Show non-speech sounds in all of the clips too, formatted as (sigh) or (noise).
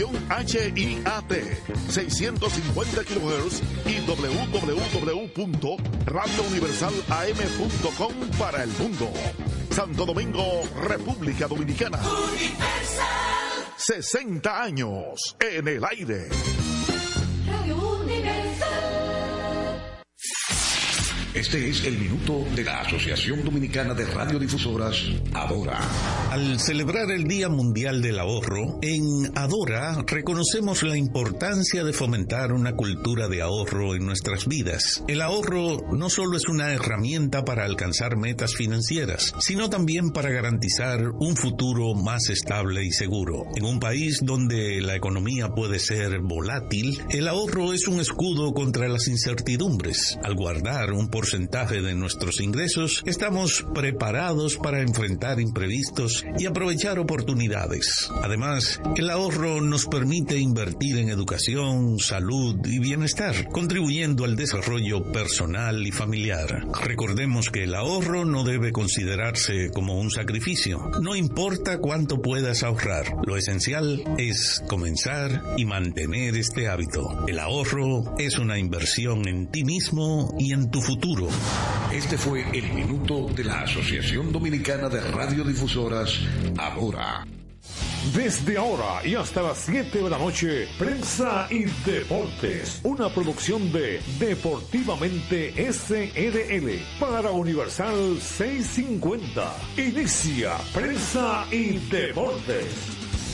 Estación HIAT 650 kHz y www.radiouniversalam.com para el mundo. Santo Domingo, República Dominicana. 60 años en el aire. Este es el minuto de la Asociación Dominicana de Radiodifusoras, Adora. Al celebrar el Día Mundial del Ahorro, en Adora reconocemos la importancia de fomentar una cultura de ahorro en nuestras vidas. El ahorro no solo es una herramienta para alcanzar metas financieras, sino también para garantizar un futuro más estable y seguro. En un país donde la economía puede ser volátil, el ahorro es un escudo contra las incertidumbres. Al guardar un porcentaje de nuestros ingresos, estamos preparados para enfrentar imprevistos y aprovechar oportunidades. Además, el ahorro nos permite invertir en educación, salud y bienestar, contribuyendo al desarrollo personal y familiar. Recordemos que el ahorro no debe considerarse como un sacrificio. No importa cuánto puedas ahorrar, lo esencial es comenzar y mantener este hábito. El ahorro es una inversión en ti mismo y en tu futuro. Este fue el minuto de la Asociación Dominicana de Radiodifusoras, Ahora. Desde ahora y hasta las 7 de la noche, Prensa y Deportes, una producción de Deportivamente SRL para Universal 650. Inicia Prensa y Deportes.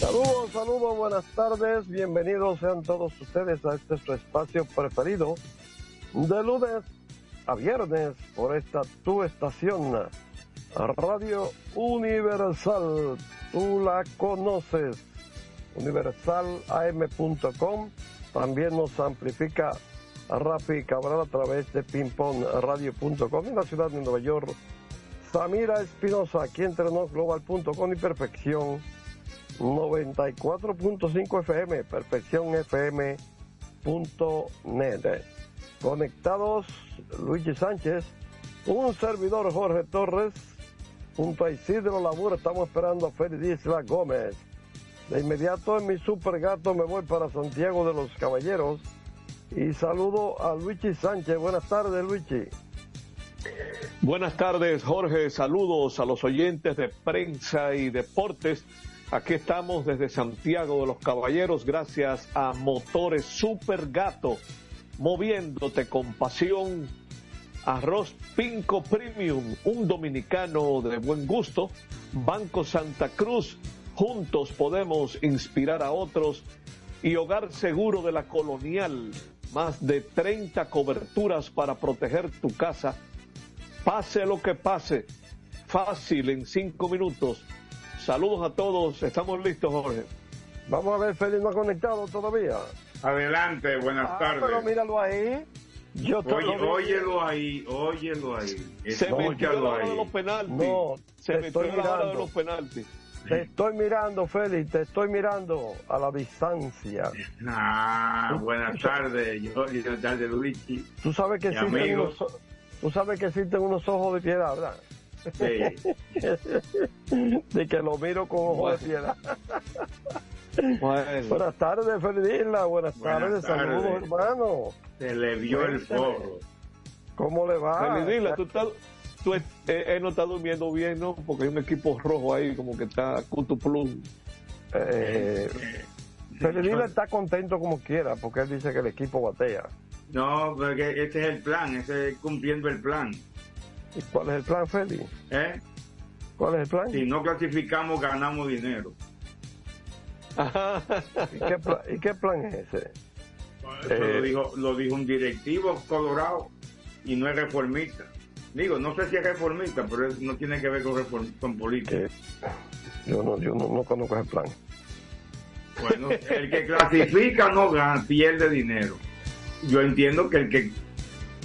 Saludos, saludos, buenas tardes, bienvenidos sean todos ustedes a este su espacio preferido de lunes a viernes por esta tu estación, Radio Universal. Tú la conoces, universalam.com. También nos amplifica Rafi Cabral a través de pingpongradio.com en la ciudad de Nueva York. Samira Espinosa, aquí entre nos global.com y perfección 94.5 FM, perfeccionfm.net. Conectados Luigi Sánchez, un servidor Jorge Torres, junto a Isidro Labura estamos esperando a Félix Isla Gómez. De inmediato en mi super gato me voy para Santiago de los Caballeros y saludo a Luigi Sánchez. Buenas tardes, Luigi. Buenas tardes, Jorge. Saludos a los oyentes de prensa y deportes. Aquí estamos desde Santiago de los Caballeros gracias a Motores Super Gato, moviéndote con pasión. Arroz Pinco Premium, un dominicano de buen gusto. Banco Santa Cruz, juntos podemos inspirar a otros. Y Hogar Seguro de la Colonial, más de 30 coberturas para proteger tu casa. Pase lo que pase, fácil en cinco minutos. Saludos a todos, estamos listos, Jorge. Vamos a ver, Félix no ha conectado todavía. Adelante, buenas Ah, tardes. pero míralo ahí. Yo te Oye, óyelo ahí, óyelo ahí. Se metió la hora de ahí. los penaltis. No, Se metió la hora de mirando. los penaltis. Te estoy mirando, Félix, te estoy mirando a la distancia. Ah, buenas tardes. Yo, buenas tardes, Luigi. Tú sabes que existen unos, tú sabes que existen unos ojos de piedra, ¿verdad? Sí. (laughs) de que lo miro con ojos de piedra. (laughs) Bueno, Buenas tardes, Isla. Buenas, Buenas tardes, saludos, hermano. Se le vio el forro. ¿Cómo le va? Feli, dile, tú estás, tú, eh, él no está durmiendo bien, ¿no? Porque hay un equipo rojo ahí, como que está Cutu Plus. Eh, está contento como quiera, porque él dice que el equipo batea. No, porque ese es el plan, ese es cumpliendo el plan. ¿Y cuál es el plan, Félix? ¿eh? ¿Cuál es el plan? Si no clasificamos, ganamos dinero. ¿Y qué, pla- y qué plan es ese? Eso Eh. lo, dijo, lo dijo un directivo colorado y no es reformista. Digo, no sé si es reformista, pero es- no tiene que ver con, reform- con política. Que yo no, yo no, no conozco ese plan. Bueno, el que clasifica no gana, pierde dinero. Yo entiendo que el que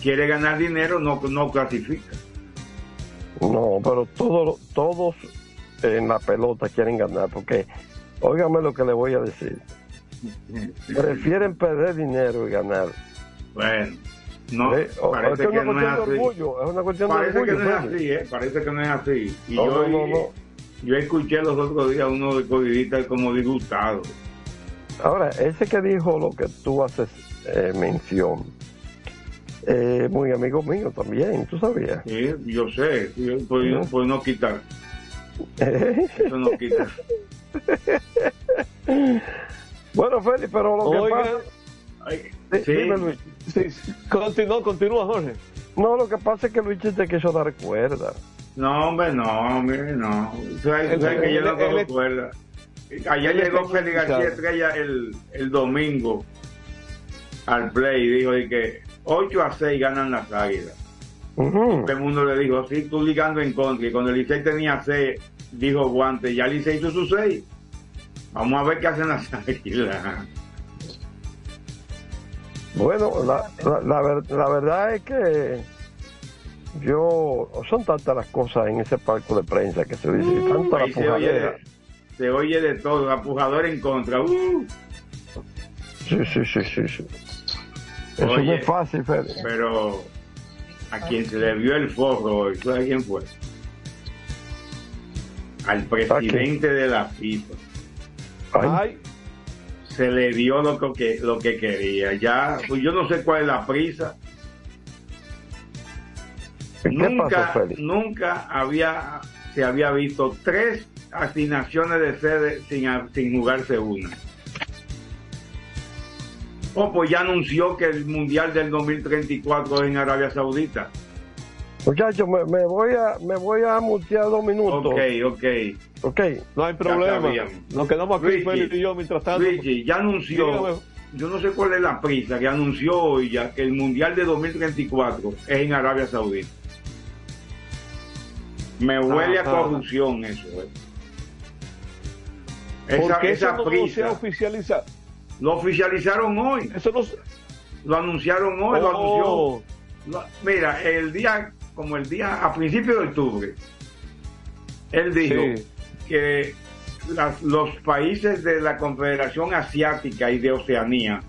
quiere ganar dinero no, no clasifica. No, pero todos, todos en la pelota quieren ganar, porque, óigame lo que le voy a decir. Prefieren perder dinero y ganar. Bueno, no, Eh, es parece que que es una no es así. orgullo, es una cuestión de Parece que orgullo. no es así, ¿eh? Parece que no es así. Y No, yo, no, no, yo escuché los otros días uno de Covidita como disgustado. Ahora, ese que dijo lo que tú haces eh, mención, eh, muy amigo mío también, ¿tú sabías? Sí, yo sé, pues, pues no quitar. (laughs) Eso no quita. (laughs) bueno, Félix, pero lo que pasa... sí. Dime, Luis. Sí, continúa, continúa, Jorge. No, lo que pasa es que Luis te quiso dar cuerda. No, hombre, no, hombre, no. Sabes que yo no él- cuerda. Ayer él llegó Félix García. Estrella el, el domingo al play y dijo que 8 a 6 ganan las águilas. Todo el mundo le dijo, sí, tú ligando en contra. Y cuando el Licey tenía 6, dijo Guante, ya Licey hizo sus 6. Vamos a ver qué hacen las (laughs) águilas. Bueno, la, la, la la verdad es que yo... Son tantas las cosas en ese palco de prensa que se dice, tanta la se oye, de, se oye de todo, apujador en contra. Uh, Sí, sí, sí, sí, sí. Eso Oye. es fácil, Félix. pero a quien se le vio el forro hoy, ¿sabes quién fue? Al presidente de la FIFA. Ay, Se le dio lo que, lo que quería. Ya, pues yo no sé cuál es la prisa. ¿Qué nunca, pasó, nunca había se había visto tres asignaciones de sede sin, sin jugarse una. Oh, pues ya anunció que el Mundial del 2034 es en Arabia Saudita. Muchachos, me, me voy a me voy a mutear dos minutos. Ok, ok. Ok. no hay problema. Nos quedamos aquí, Félix y yo, mientras tanto. Luigi, ya anunció, Dígame. yo no sé cuál es la prisa, que anunció hoy ya que el Mundial de 2034 es en Arabia Saudita. Me huele Ajá. a corrupción eso. eh. Esa, Porque esa eso no se prisa. ha oficializado. Lo oficializaron hoy, Eso no se- lo anunciaron hoy, lo anunció. Oh, Lo- Mira, el día, como el día, a principios de octubre, él dijo Sí. que las- los países de la Confederación Asiática y de Oceanía,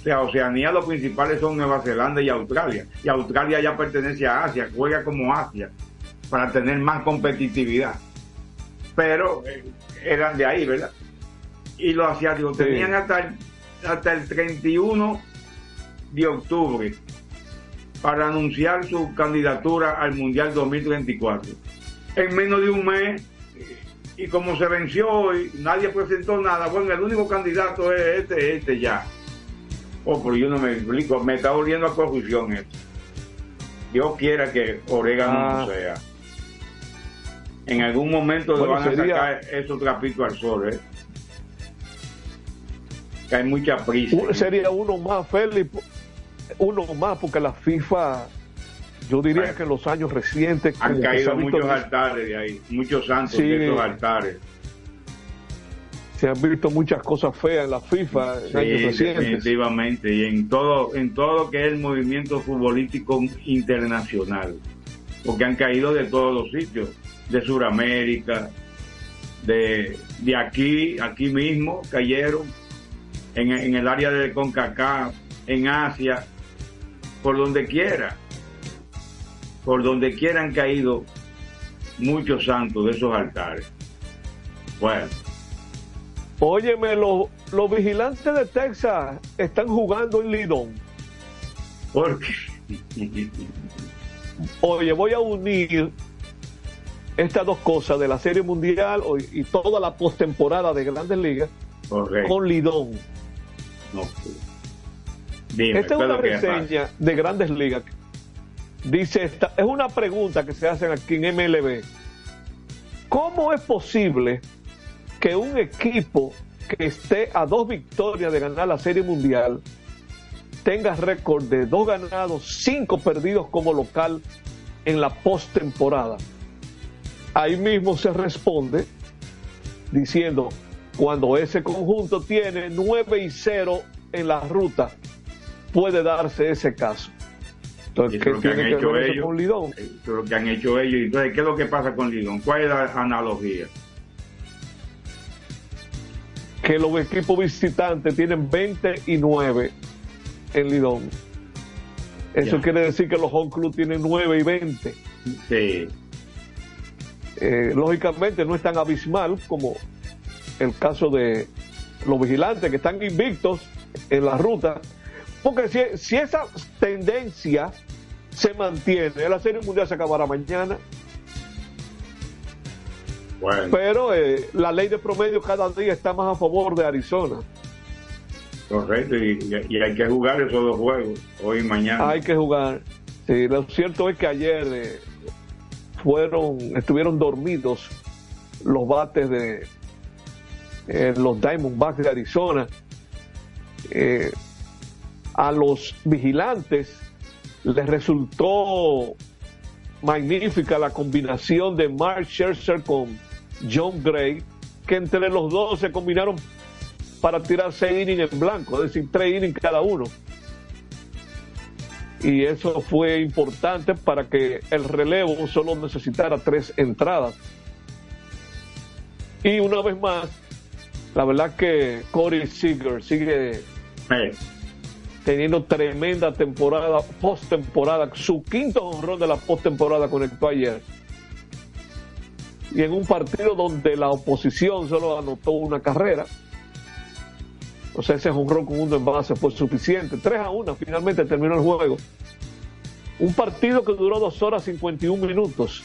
o sea, Oceanía los principales son Nueva Zelanda y Australia, y Australia ya pertenece a Asia, juega como Asia, para tener más competitividad. Pero eh, eran de ahí, ¿verdad? Y los asiáticos Sí. tenían hasta el, hasta el 31 de octubre para anunciar su candidatura al Mundial 2034. En menos de un mes, y como se venció y nadie presentó nada, bueno, el único candidato es este, este ya. Oh, pero yo no me explico, me está oliendo a corrupción esto. Dios quiera que orégano Ah. no sea. En algún momento le Bueno, van a sacar esos trapitos al sol, ¿eh? Que hay mucha prisa. sería uno más, Félix. Uno más, porque la FIFA, yo diría Bueno. que en los años recientes. Han caído visto muchos mucho- altares de ahí, muchos santos Sí. de esos altares. se han visto muchas cosas feas en la FIFA en años recientes. definitivamente, y en todo, en todo lo que es el movimiento futbolístico internacional, porque han caído de todos los sitios, de Sudamérica, de, de aquí, aquí mismo cayeron, en, en el área de CONCACAF, en Asia, por donde quiera, por donde quiera han caído muchos santos de esos altares. Bueno, Óyeme, los, los vigilantes de Texas están jugando en Lidón. porque Oye, voy a unir estas dos cosas de la Serie Mundial y toda la postemporada de Grandes Ligas con Lidón. No. Dime, Esta es ¿qué una reseña de Grandes Ligas. Dice esta, es una pregunta que se hacen aquí en MLB. ¿Cómo es posible que un equipo que esté a dos victorias de ganar la Serie Mundial tenga récord de dos ganados, cinco perdidos como local en la postemporada? Ahí mismo se responde diciendo, cuando ese conjunto tiene 9 y 0 en la ruta, puede darse ese caso. Entonces, ¿qué es lo que han tiene que ver ellos. con Lidón? Eso es lo que han hecho ellos. Entonces, ¿qué es lo que pasa con Lidón? ¿Cuál es la analogía? Que los equipos visitantes tienen 20 y 9 en Lidón. Eso Ya. quiere decir que los home club tienen 9 y 20. Sí, Eh, lógicamente no es tan abismal como el caso de, los vigilantes que están invictos en la ruta, porque si, si esa tendencia se mantiene, la Serie Mundial se acabará mañana. Pero eh, la ley de promedio cada día está más a favor de Arizona. Correcto, y, hay que jugar esos dos juegos, hoy y mañana. Hay que jugar. Sí, lo cierto es que ayer eh, fueron, estuvieron dormidos los bates de eh, los Diamondbacks de Arizona. A los vigilantes les resultó magnífica la combinación de Mark Scherzer con John Gray, que entre los dos se combinaron para tirar seis innings en blanco, es decir, tres innings cada uno. Y eso fue importante para que el relevo solo necesitara tres entradas. Y una vez más, la verdad que Corey Seager sigue teniendo tremenda temporada, postemporada, su quinto honrón de la postemporada conectó ayer. Y en un partido donde la oposición solo anotó una carrera, o sea, ese honrón con uno en base fue suficiente. 3 a 1, finalmente terminó el juego. Un partido que duró 2 horas 51 minutos.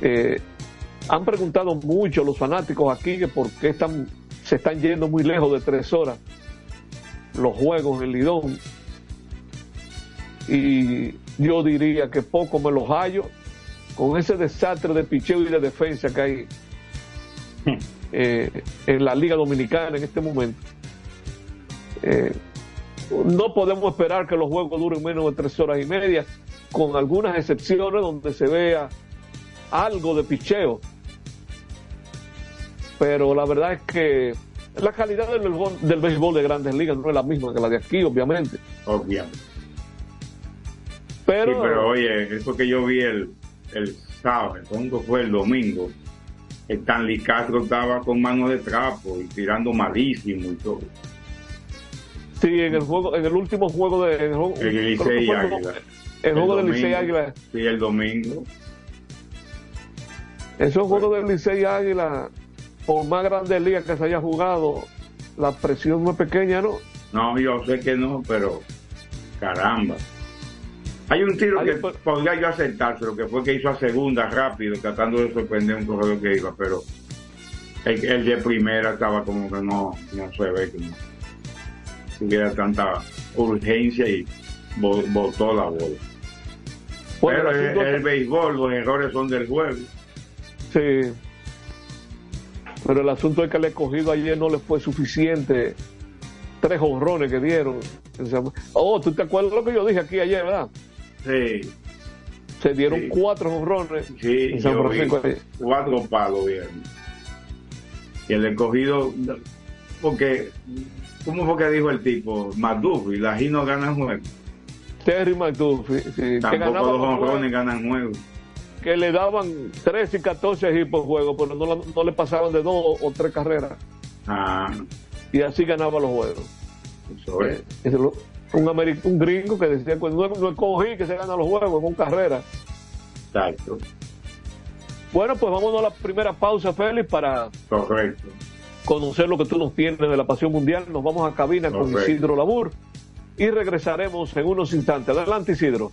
Eh, han preguntado mucho los fanáticos aquí que por qué están, se están yendo muy lejos de 3 horas los juegos en Lidón. Y yo diría que poco me los hallo con ese desastre de picheo y de defensa que hay eh, en la Liga Dominicana en este momento. Eh, no podemos esperar que los juegos duren menos de tres horas y media, con algunas excepciones donde se vea algo de picheo. Pero la verdad es que la calidad del béisbol, del béisbol de grandes ligas no es la misma que la de aquí, obviamente. Obviamente. Pero, sí, pero oye, eso que yo vi el, el sábado, ¿cuándo fue el domingo? Stanley Castro estaba con mano de trapo y tirando malísimo y todo. Sí, en el juego, en el último juego de en el, Licey Águila. El, juego del Licey Águila. Sí, el domingo. Esos juegos del Licey Águila por más grande liga que se haya jugado, la presión no es pequeña, ¿no? No, yo sé que no, pero caramba. Hay un tiro que podría yo aceptarse, lo que fue que hizo a segunda rápido, tratando de sorprender un corredor que iba, pero el, de primera estaba como que no, no se ve que no tuviera tanta urgencia y botó la bola. pero el, el béisbol, los errores son del juego. Sí, pero el asunto es que el escogido ayer no le fue suficiente. Tres honrones que dieron. Oh, ¿tú te acuerdas lo que yo dije aquí ayer, verdad? Sí. Se dieron cuatro honrones sí, en San Francisco. cuatro palos bien. Y el escogido, porque, ¿cómo fue que dijo el tipo? McDuffie, la G no gana juego. Terry McDuffie, sí. Tampoco los honrones ganan juego que le daban 13 y 14 hits por juego, pero no, le pasaban de dos o tres carreras. Ah. Y así ganaba los juegos. Eh, un, un gringo que decía, pues no, no escogí que se gana los juegos con carrera. Exacto. Bueno, pues vámonos a la primera pausa, Félix, para Correcto. conocer lo que tú nos tienes de la Pasión Mundial. Nos vamos a cabina con Isidro Labur y regresaremos en unos instantes. Adelante, Isidro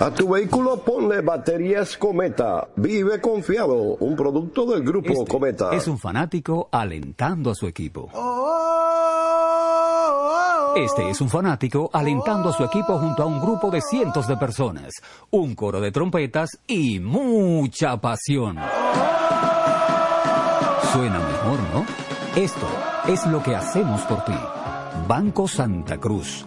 A tu vehículo ponle baterías Cometa. Vive confiado. Un producto del grupo Este Cometa. Es un fanático alentando a su equipo. Este es un fanático alentando a su equipo junto a un grupo de cientos de personas, un coro de trompetas y mucha pasión. Suena mejor, ¿no? Esto es lo que hacemos por ti. Banco Santa Cruz.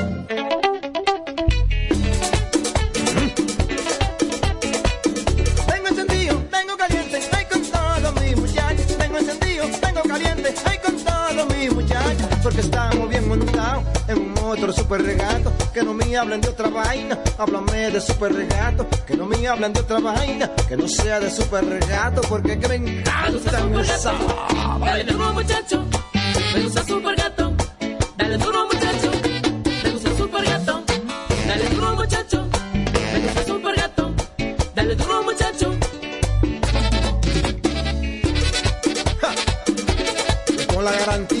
Porque estamos bien montados en un motor super regato. Que no me hablen de otra vaina, háblame de super regato. Que no me hablen de otra vaina, que no sea de super regato. Porque que me encanta esa. Dale duro muchacho, me gusta super gato. Dale duro muchacho, me gusta super gato. Dale duro muchacho, me gusta super gato. Dale duro muchacho. Con la garantía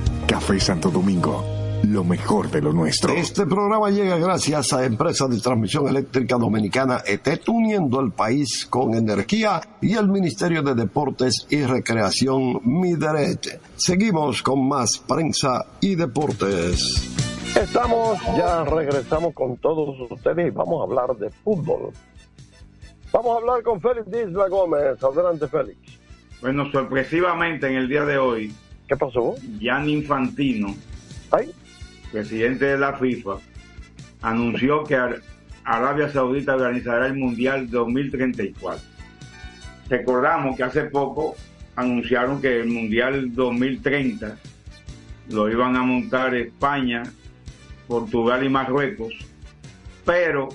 Café Santo Domingo, lo mejor de lo nuestro. Este programa llega gracias a Empresa de Transmisión Eléctrica Dominicana ETET, uniendo el país con energía y el Ministerio de Deportes y Recreación Mideret. Seguimos con más prensa y deportes. Estamos, ya regresamos con todos ustedes y vamos a hablar de fútbol. Vamos a hablar con Félix Disla Gómez. Adelante, Félix. Bueno, sorpresivamente en el día de hoy. ¿Qué pasó? Gianni Infantino, ¿Ay? presidente de la FIFA, anunció que Ar- Arabia Saudita organizará el Mundial 2034. Recordamos que hace poco anunciaron que el Mundial 2030 lo iban a montar España, Portugal y Marruecos, pero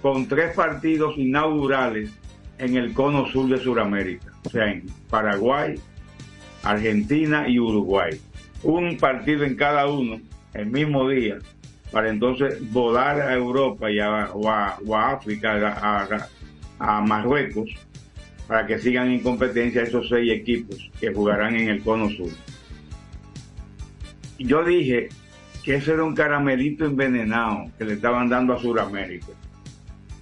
con tres partidos inaugurales en el cono sur de Sudamérica, o sea, en Paraguay, Argentina y Uruguay. Un partido en cada uno el mismo día, para entonces volar a Europa y a, o a, África, a, Marruecos, para que sigan en competencia esos seis equipos que jugarán en el cono sur. Yo dije que eso era un caramelito envenenado que le estaban dando a Sudamérica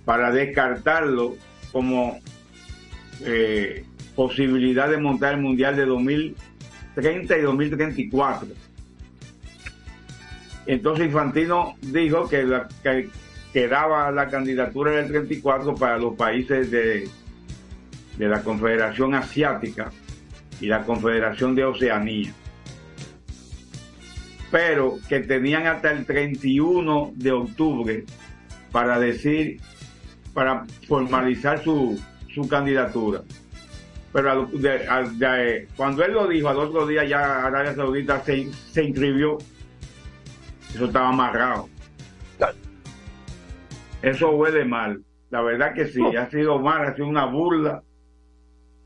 para descartarlo como eh, posibilidad de montar el Mundial de 2030 y 2034. Entonces Infantino dijo que, la, que, que daba la candidatura del 34 para los países de, de la Confederación Asiática y la Confederación de Oceanía. Pero que tenían hasta el 31 de octubre para decir, para formalizar su, su candidatura. Pero al- de- al- de- cuando él lo dijo, al otro día ya Arabia Saudita se, se inscribió. Eso estaba amarrado. Eso huele mal. La verdad que sí, ha sido mal, ha sido una burla.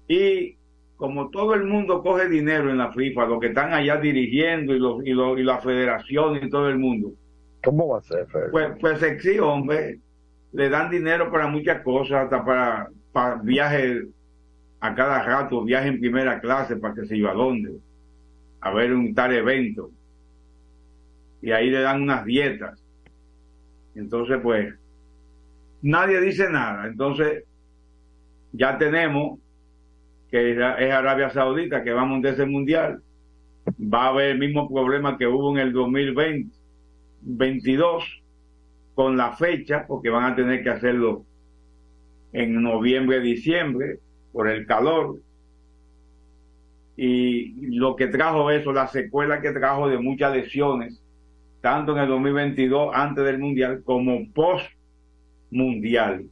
Y como todo el mundo coge dinero en la FIFA, los que están allá dirigiendo y, los, y, los, y la federación y todo el mundo, ¿Cómo va a ser, Fer? pues, pues sí, hombre, le dan dinero para muchas cosas, hasta para, para viajes a cada rato, viajes en primera clase para que se iba a dónde, a ver un tal evento. Y ahí le dan unas dietas. Entonces, pues, nadie dice nada. Entonces, ya tenemos que es es Arabia Saudita que va a montar ese mundial. Va a haber el mismo problema que hubo en el 2020 22 con la fecha, porque van a tener que hacerlo en noviembre, diciembre, por el calor. Y lo que trajo eso, la secuela que trajo de muchas lesiones, tanto en el 2022, antes del Mundial, como post Mundial,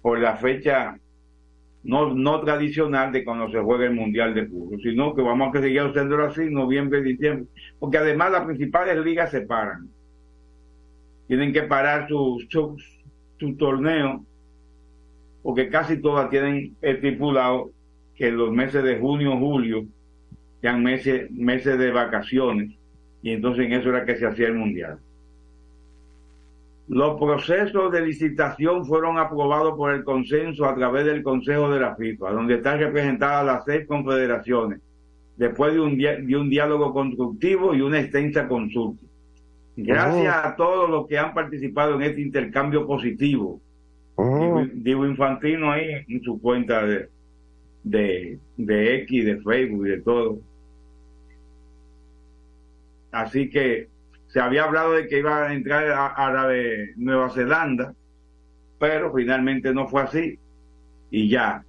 por la fecha no, no tradicional de cuando se juega el Mundial de Fútbol, sino que vamos a seguir haciéndolo así, noviembre, diciembre, porque además las principales ligas se paran. Tienen que parar su, su, su torneo, porque casi todas tienen estipulado que los meses de junio, julio, sean meses, meses de vacaciones, y entonces en eso era que se hacía el Mundial. Los procesos de licitación fueron aprobados por el consenso a través del Consejo de la FIFA, donde están representadas las seis confederaciones, después de un, dia- de un diálogo constructivo y una extensa consulta. Gracias a todos los que han participado en este intercambio positivo. Digo, digo Infantino ahí en su cuenta de, de, de X, de Facebook y de todo. Así que se había hablado de que iba a entrar a, a la de Nueva Zelanda, pero finalmente no fue así. Y ya,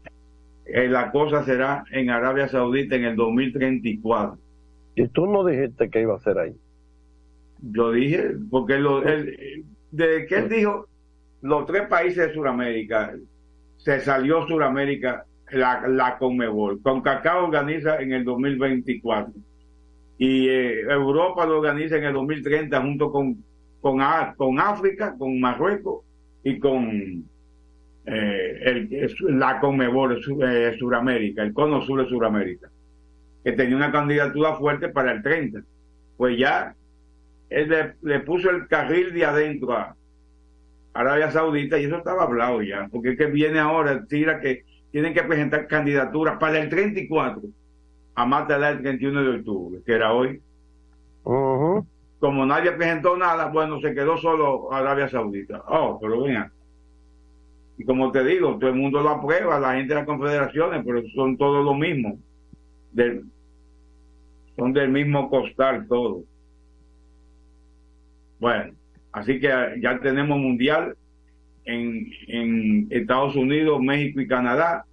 eh, la cosa será en Arabia Saudita en el 2034. Y tú no dijiste que iba a ser ahí. Yo dije, porque lo, él, desde que él dijo los tres países de Sudamérica, se salió Sudamérica la, la Conmebol. CONCACAF organiza en el 2024 y eh, Europa lo organiza en el 2030 junto con, con, con África, con Marruecos y con eh, la Conmebol Su- eh, Suramérica, el cono sur de Suramérica, que tenía una candidatura fuerte para el 30. Pues ya él le, le puso el carril de adentro a Arabia Saudita y eso estaba hablado ya, porque es que viene ahora, tira que tienen que presentar candidaturas para el 34 a más tardar el 31 de octubre, que era hoy. Como nadie presentó nada, bueno, se quedó solo Arabia Saudita. Oh, pero venga. Y como te digo, todo el mundo lo aprueba, la gente de las confederaciones, pero son todos lo mismo. Del, son del mismo costal todos. Bueno, así que ya tenemos mundial en, en Estados Unidos, México y Canadá.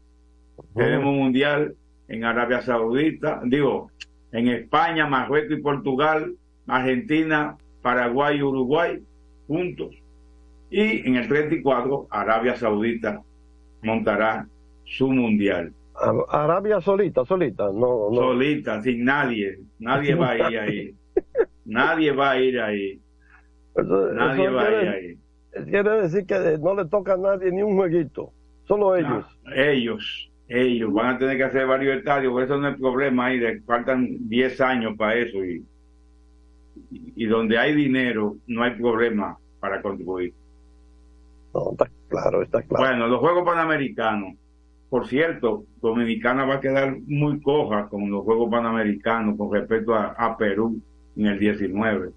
Tenemos mundial en Arabia Saudita, digo, en España, Marruecos y Portugal, Argentina, Paraguay y Uruguay, juntos. Y en el 34, Arabia Saudita montará su mundial. Arabia solita, solita, no, no. Solita, sin nadie. Nadie va a ir ahí. (laughs) Nadie va a ir ahí. Nadie va quiere, ahí. quiere decir que no le toca a nadie ni un jueguito, solo ellos. Ellos, ellos van a tener que hacer varios estadios, por eso no hay problema ahí, faltan 10 años para eso y, y, y donde hay dinero no hay problema para contribuir. No, está claro, está claro. Bueno, los Juegos Panamericanos, por cierto, Dominicana va a quedar muy coja con los Juegos Panamericanos con respecto a, a Perú en el 19.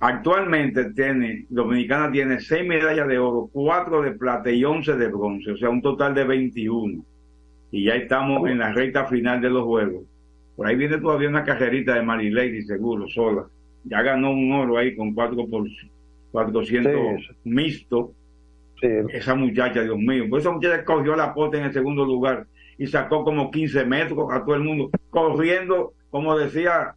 Actualmente tiene, Dominicana tiene 6 medallas de oro, 4 de plata y 11 de bronce, o sea, un total de 21. Y ya estamos en la recta final de los Juegos. Por ahí viene todavía una cajerita de Marilady, seguro, sola. Ya ganó un oro ahí con 4 por 400 Sí. mixto. Sí, Esa muchacha, Dios mío. Pues esa muchacha cogió la pote en el segundo lugar y sacó como 15 metros a todo el mundo, corriendo, como decía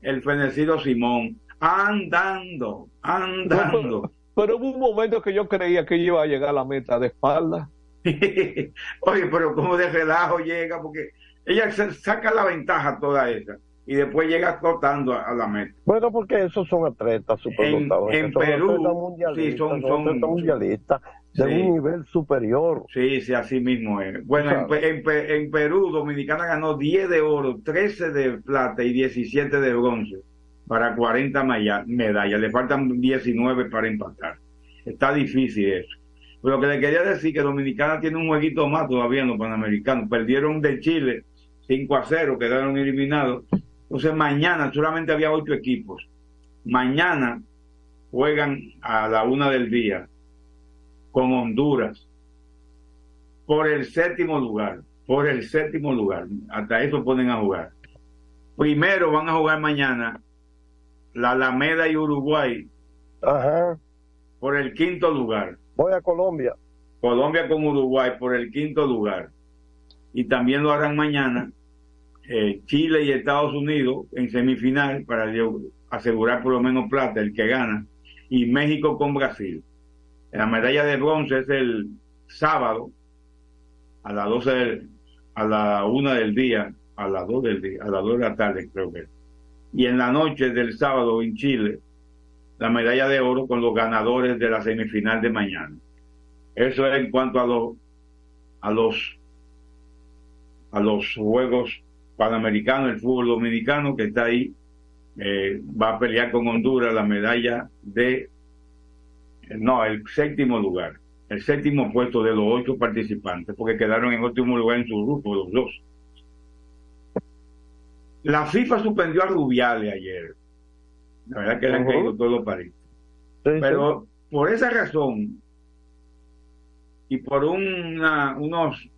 el fenecido Simón, andando, andando. Pero hubo un momento que yo creía que iba a llegar a la meta de espalda. (laughs) Oye, pero como de relajo llega, porque ella se saca la ventaja toda esa y después llega trotando a, a la meta. Bueno, porque esos son atletas superdotados. en son Perú, sí, son- son mundialistas de Sí. un nivel superior. Sí, sí, así mismo es. Bueno, en, en en Perú, Dominicana ganó 10 de oro, 13 de plata y 17 de bronce para 40 maya- medallas. Le faltan 19 para empatar. Está difícil eso. Pero lo que le quería decir que Dominicana tiene un jueguito más todavía en los Panamericanos. Perdieron de Chile 5 a 0, quedaron eliminados. Entonces mañana solamente había ocho equipos. Mañana juegan a la una del día con Honduras por el séptimo lugar, por el séptimo lugar. Hasta eso ponen a jugar. Primero van a jugar mañana la Alameda y Uruguay Ajá. por el quinto lugar. Voy a Colombia. Colombia con Uruguay por el quinto lugar. Y también lo harán mañana eh, Chile y Estados Unidos en semifinal para asegurar por lo menos plata, el que gana. Y México con Brasil. La medalla de bronce es el sábado a las 12 del- a la 1 del día, a las 2 del día, a las 2 de la tarde creo que. es. Y en la noche del sábado en Chile, la medalla de oro con los ganadores de la semifinal de mañana. Eso es en cuanto a los a los a los juegos panamericanos, el fútbol dominicano que está ahí eh, va a pelear con Honduras la medalla de no, el séptimo lugar, el séptimo puesto de los ocho participantes, porque quedaron en último lugar en su grupo los dos. La FIFA suspendió a Rubiales ayer. La verdad que le han caído todos los. Sí, Pero por esa razón y por una, unos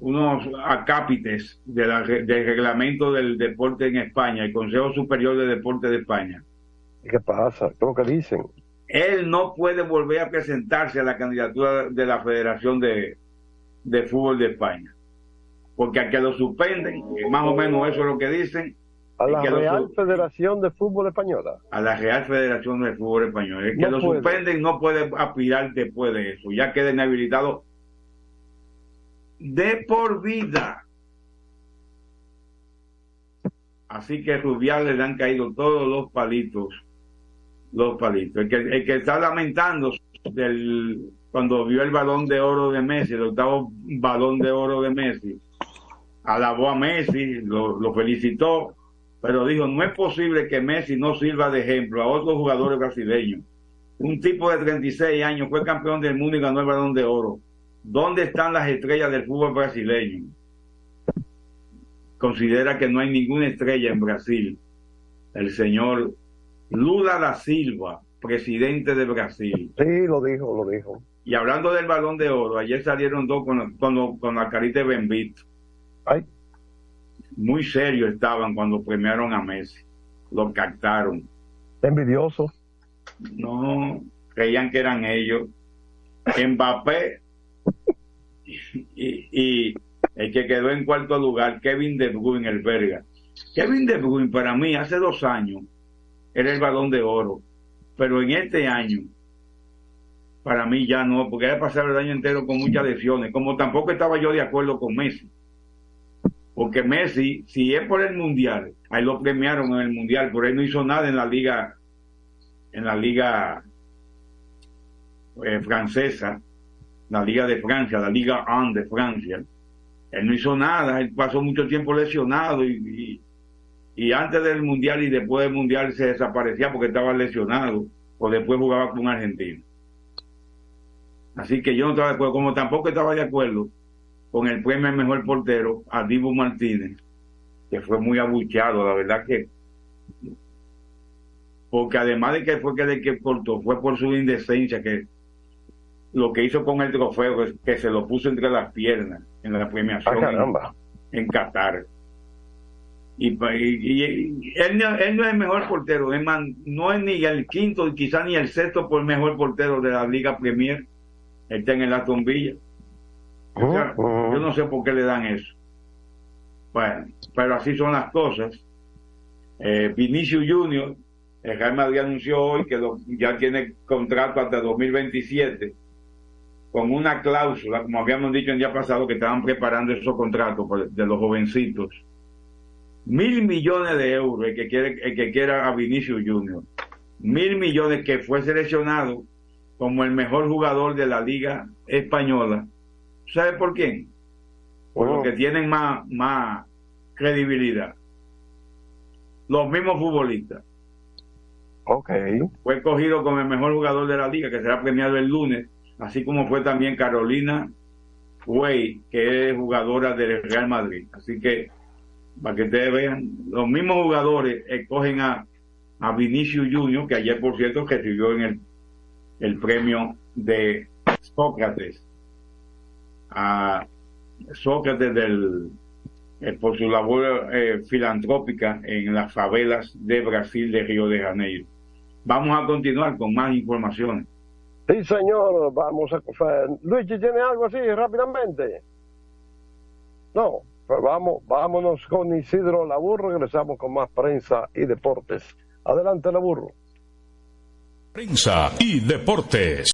unos acápites de la del reglamento del deporte en España, el Consejo Superior de Deporte de España. ¿Qué pasa? ¿Qué es lo que dicen? él no puede volver a presentarse a la candidatura de la Federación de, de Fútbol de España. Porque a que lo suspenden, más o menos eso es lo que dicen, A la Real Federación de Fútbol Española. a la Real Federación de Fútbol Español. El que No lo puede. suspenden no puede aspirar después de eso, ya queda inhabilitado de por vida. Así que Rubiales le han caído todos los palitos, los palitos. El que, el que está lamentando del, cuando vio el balón de oro de Messi, el octavo balón de oro de Messi, alabó a Messi, lo, lo felicitó, pero dijo, no es posible que Messi no sirva de ejemplo a otros jugadores brasileños. Un tipo de 36 años fue campeón del mundo y ganó el balón de oro. ¿Dónde están las estrellas del fútbol brasileño? Considera que no hay ninguna estrella en Brasil. El señor Lula da Silva, presidente de Brasil. Sí, lo dijo, lo dijo. Y hablando del balón de oro, ayer salieron dos con, con, con la carita de Bembito. Ay. Muy serios estaban cuando premiaron a Messi. Lo captaron. Envidioso. No, creían que eran ellos. Mbappé y, y el que quedó en cuarto lugar, Kevin De Bruyne, el verga. Kevin De Bruyne para mí hace dos años era el balón de oro, pero en este año para mí ya no, porque ha pasado el año entero con muchas lesiones, como tampoco estaba yo de acuerdo con Messi. Porque Messi, si es por el mundial, ahí lo premiaron en el mundial, pero él no hizo nada en la liga en la liga eh, francesa, la liga de Francia, la liga 1 de Francia. Él no hizo nada, él pasó mucho tiempo lesionado y, y, y antes del mundial y después del mundial se desaparecía porque estaba lesionado o después jugaba con Argentina. Así que yo no estaba de acuerdo, como tampoco estaba de acuerdo con el premio al mejor portero a Dibu Martínez, que fue muy abucheado, la verdad que porque además de que fue que de que cortó, fue por su indecencia que lo que hizo con el trofeo, que, que se lo puso entre las piernas en la premiación Ah, en, en, Qatar. Y, y, y él, no, él, no, es el mejor portero, es más, no es ni el quinto, quizás ni el sexto por mejor portero de la Liga Premier. Él está en el Aston Villa. O sea, yo no sé por qué le dan eso. Bueno, pero así son las cosas. Eh, Vinicius Junior, el Real Madrid anunció hoy que lo, ya tiene contrato hasta 2027 con una cláusula, como habíamos dicho el día pasado, que estaban preparando esos contratos de los jovencitos. Mil millones de euros el que quiere, el que quiera a Vinicius Junior. Mil millones que fue seleccionado como el mejor jugador de la liga española. ¿Sabe por quién? Por oh. los que tienen más, más credibilidad. Los mismos futbolistas. Ok. Fue escogido como el mejor jugador de la liga, que será premiado el lunes, así como fue también Carolina Way, que es jugadora del Real Madrid. Así que, para que ustedes vean, los mismos jugadores escogen a, a Vinicius Junior, que ayer, por cierto, recibió en el, el premio de Sócrates. A Sócrates del, eh, por su labor eh, filantrópica en las favelas de Brasil de Río de Janeiro. Vamos a continuar con más informaciones. Sí, señor, vamos a... Luigi, ¿tiene algo así rápidamente? No, pues vamos, vámonos con Isidro Laburro, regresamos con más prensa y deportes. Adelante, Laburro. Prensa y deportes.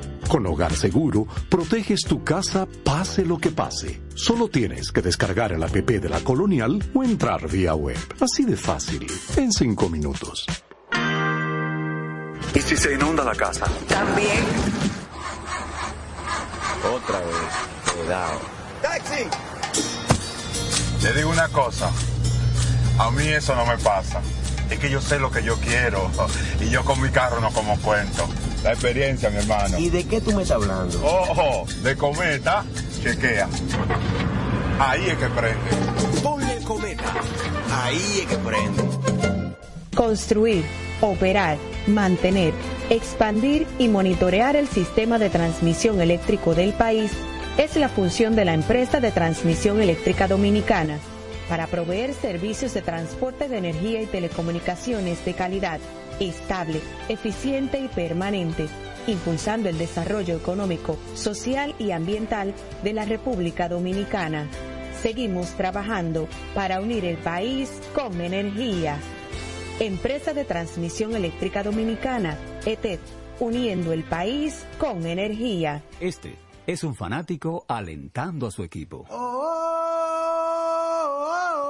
Con Hogar Seguro, proteges tu casa pase lo que pase. Solo tienes que descargar el app de la Colonial o entrar vía web. Así de fácil, en cinco minutos. ¿Y si se inunda la casa? También. Otra vez. Cuidado. ¡Taxi! Te digo una cosa, a mí eso no me pasa. Es que yo sé lo que yo quiero (laughs) y yo con mi carro no como cuento. La experiencia, mi hermano. ¿Y de qué tú me estás hablando? Ojo, de cometa, chequea. Ahí es que prende. Ponle cometa. Ahí es que prende. Construir, operar, mantener, expandir y monitorear el sistema de transmisión eléctrico del país es la función de la empresa de transmisión eléctrica dominicana para proveer servicios de transporte de energía y telecomunicaciones de calidad, estable, eficiente y permanente, impulsando el desarrollo económico, social y ambiental de la República Dominicana. Seguimos trabajando para unir el país con energía. Empresa de Transmisión Eléctrica Dominicana, ETED, uniendo el país con energía. Este es un fanático alentando a su equipo.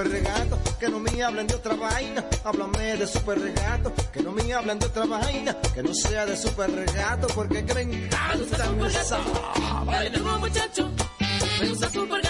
Super regato. Que no me hablen de otra vaina, háblame de super regato. Que no me hablen de otra vaina, que no sea de super regato. Porque que me encanta me Dale duro muchacho, me gusta super gato.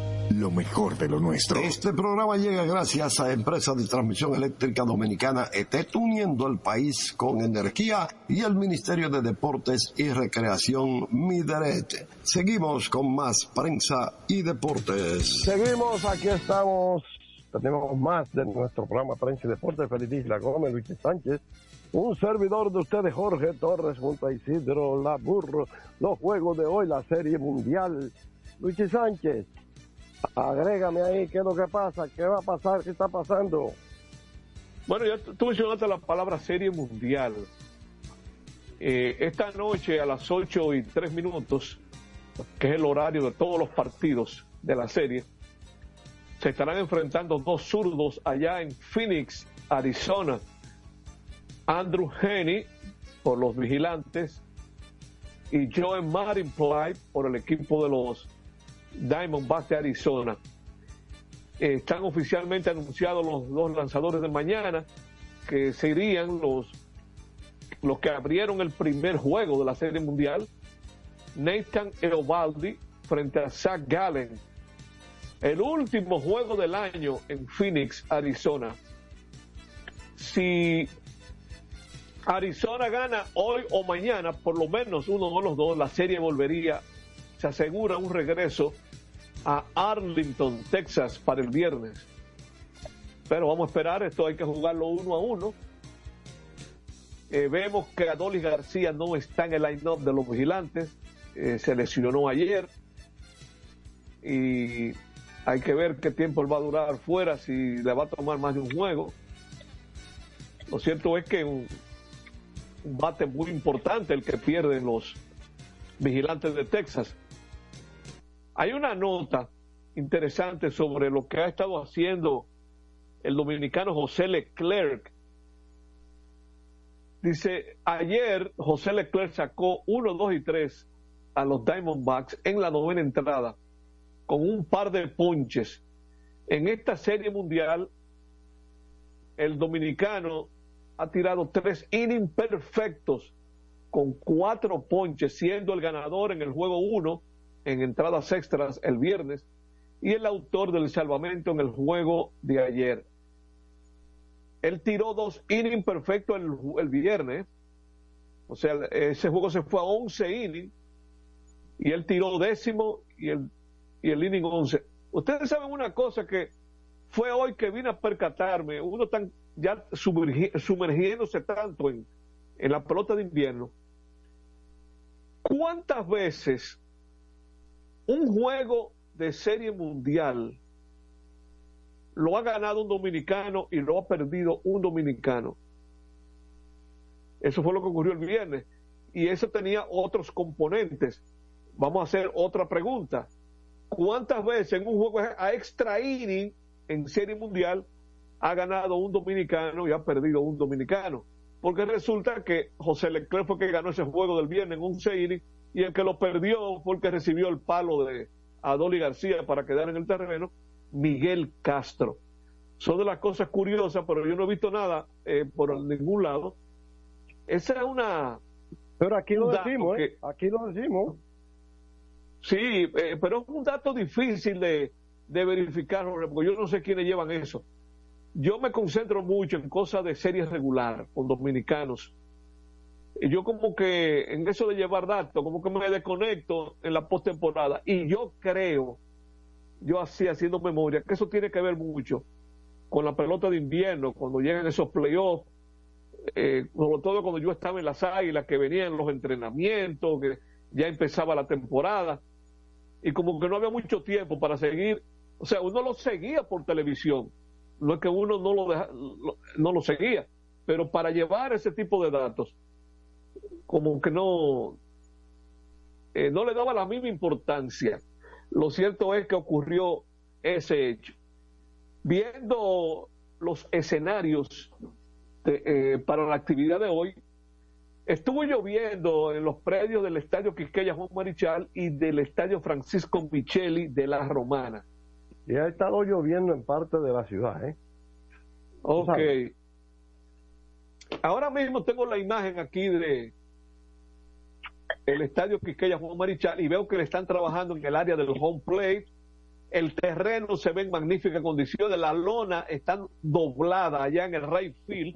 lo mejor de lo nuestro. Este programa llega gracias a Empresa de Transmisión Eléctrica Dominicana ETET, uniendo el país con energía y el Ministerio de Deportes y Recreación Mideret. Seguimos con más prensa y deportes. Seguimos, aquí estamos. Tenemos más de nuestro programa Prensa y Deportes. Feliz Isla Gómez, Luis Sánchez. Un servidor de ustedes, Jorge Torres, junto a Isidro Laburro. Los juegos de hoy, la Serie Mundial. Luis Sánchez, agrégame ahí qué es lo que pasa, qué va a pasar, qué está pasando. Bueno, ya tú mencionaste la palabra serie mundial. Eh, esta noche a las 8 y 3 minutos, que es el horario de todos los partidos de la serie, se estarán enfrentando dos zurdos allá en Phoenix, Arizona. Andrew Henney por los vigilantes y Joe Marinply por el equipo de los Diamondbacks de Arizona. Eh, están oficialmente anunciados los dos lanzadores de mañana, que serían los, los que abrieron el primer juego de la Serie Mundial. Nathan Eovaldi frente a Zach Gallen. El último juego del año en Phoenix, Arizona. Si Arizona gana hoy o mañana, por lo menos uno de los dos, la serie volvería, se asegura un regreso a Arlington, Texas, para el viernes. Pero vamos a esperar, esto hay que jugarlo uno a uno. Eh, vemos que Adolis García no está en el line-up de los vigilantes, eh, se lesionó ayer y hay que ver qué tiempo él va a durar fuera, si le va a tomar más de un juego. Lo cierto es que un, un bate muy importante el que pierden los vigilantes de Texas. Hay una nota interesante sobre lo que ha estado haciendo el dominicano José Leclerc. Dice, ayer José Leclerc sacó 1, 2 y 3 a los Diamondbacks en la novena entrada con un par de ponches. En esta serie mundial, el dominicano ha tirado tres innings perfectos con cuatro ponches, siendo el ganador en el juego 1 en entradas extras el viernes y el autor del salvamento en el juego de ayer. Él tiró dos innings perfectos el, viernes, o sea, ese juego se fue a 11 innings y él tiró décimo y el, y el inning 11. Ustedes saben una cosa que fue hoy que vine a percatarme, uno tan ya sumergi- sumergiéndose tanto en, en la pelota de invierno. ¿Cuántas veces un juego de serie mundial lo ha ganado un dominicano y lo ha perdido un dominicano? Eso fue lo que ocurrió el viernes. Y eso tenía otros componentes. Vamos a hacer otra pregunta. ¿Cuántas veces en un juego a extra inning en serie mundial ha ganado un dominicano y ha perdido un dominicano? Porque resulta que José Leclerc fue que ganó ese juego del viernes en un inning y el que lo perdió fue el que recibió el palo de Adoli García para quedar en el terreno, Miguel Castro. Son de las cosas curiosas, pero yo no he visto nada eh, por ningún lado. Esa es una... Pero aquí lo decimos, que- ¿eh? Aquí lo decimos. Sí, eh, pero es un dato difícil de, de verificar, porque yo no sé quiénes llevan eso. Yo me concentro mucho en cosas de serie regular con dominicanos. Y yo como que en eso de llevar datos, como que me desconecto en la postemporada. Y yo creo, yo así haciendo memoria, que eso tiene que ver mucho con la pelota de invierno, cuando llegan esos playoffs, eh, sobre todo cuando yo estaba en las águilas, que venían los entrenamientos, que ya empezaba la temporada, y como que no había mucho tiempo para seguir, o sea, uno lo seguía por televisión, no es que uno no lo, deja- no lo seguía, pero para llevar ese tipo de datos, como que no, eh, no le daba la misma importancia. Lo cierto es que ocurrió ese hecho. Viendo los escenarios de, eh, para la actividad de hoy, estuvo lloviendo en los predios del Estadio Quisqueya Juan Marichal y del Estadio Francisco Micheli de la Romana. Y ha estado lloviendo en parte de la ciudad, ¿eh? Ok. Ahora mismo tengo la imagen aquí de el estadio Quisqueya Juan Marichal y veo que le están trabajando en el área del home plate. El terreno se ve en magníficas condiciones, la lona está doblada allá en el right field,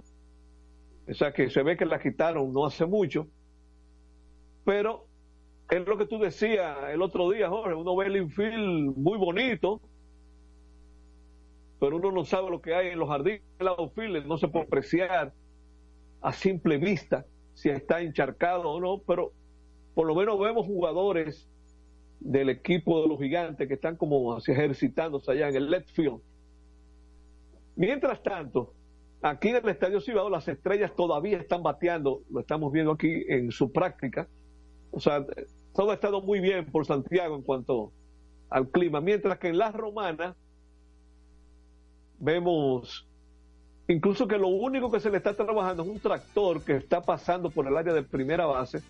o sea que se ve que la quitaron no hace mucho, pero es lo que tú decías el otro día, Jorge, uno ve el infield muy bonito, pero uno no sabe lo que hay en los jardines del outfield, no se puede apreciar a simple vista si está encharcado o no, pero por lo menos vemos jugadores del equipo de los gigantes que están como ejercitándose allá en el left field. Mientras tanto, aquí en el Estadio Cibao las estrellas todavía están bateando, lo estamos viendo aquí en su práctica. O sea, todo ha estado muy bien por Santiago en cuanto al clima, mientras que en la romana vemos incluso que lo único que se le está trabajando es un tractor que está pasando por el área de primera base,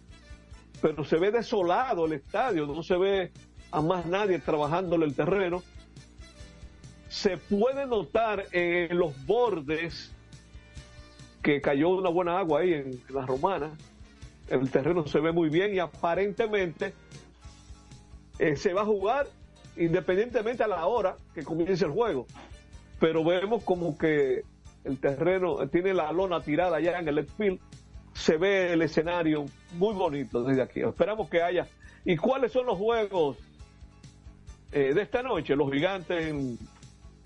pero se ve desolado el estadio, no se ve a más nadie trabajándole el terreno. Se puede notar en los bordes que cayó una buena agua ahí en la romana. El terreno se ve muy bien y aparentemente eh, se va a jugar independientemente a la hora que comience el juego. Pero vemos como que el terreno tiene la lona tirada allá en el field. Se ve el escenario muy bonito desde aquí. Esperamos que haya. ¿Y cuáles son los juegos eh, de esta noche? Los gigantes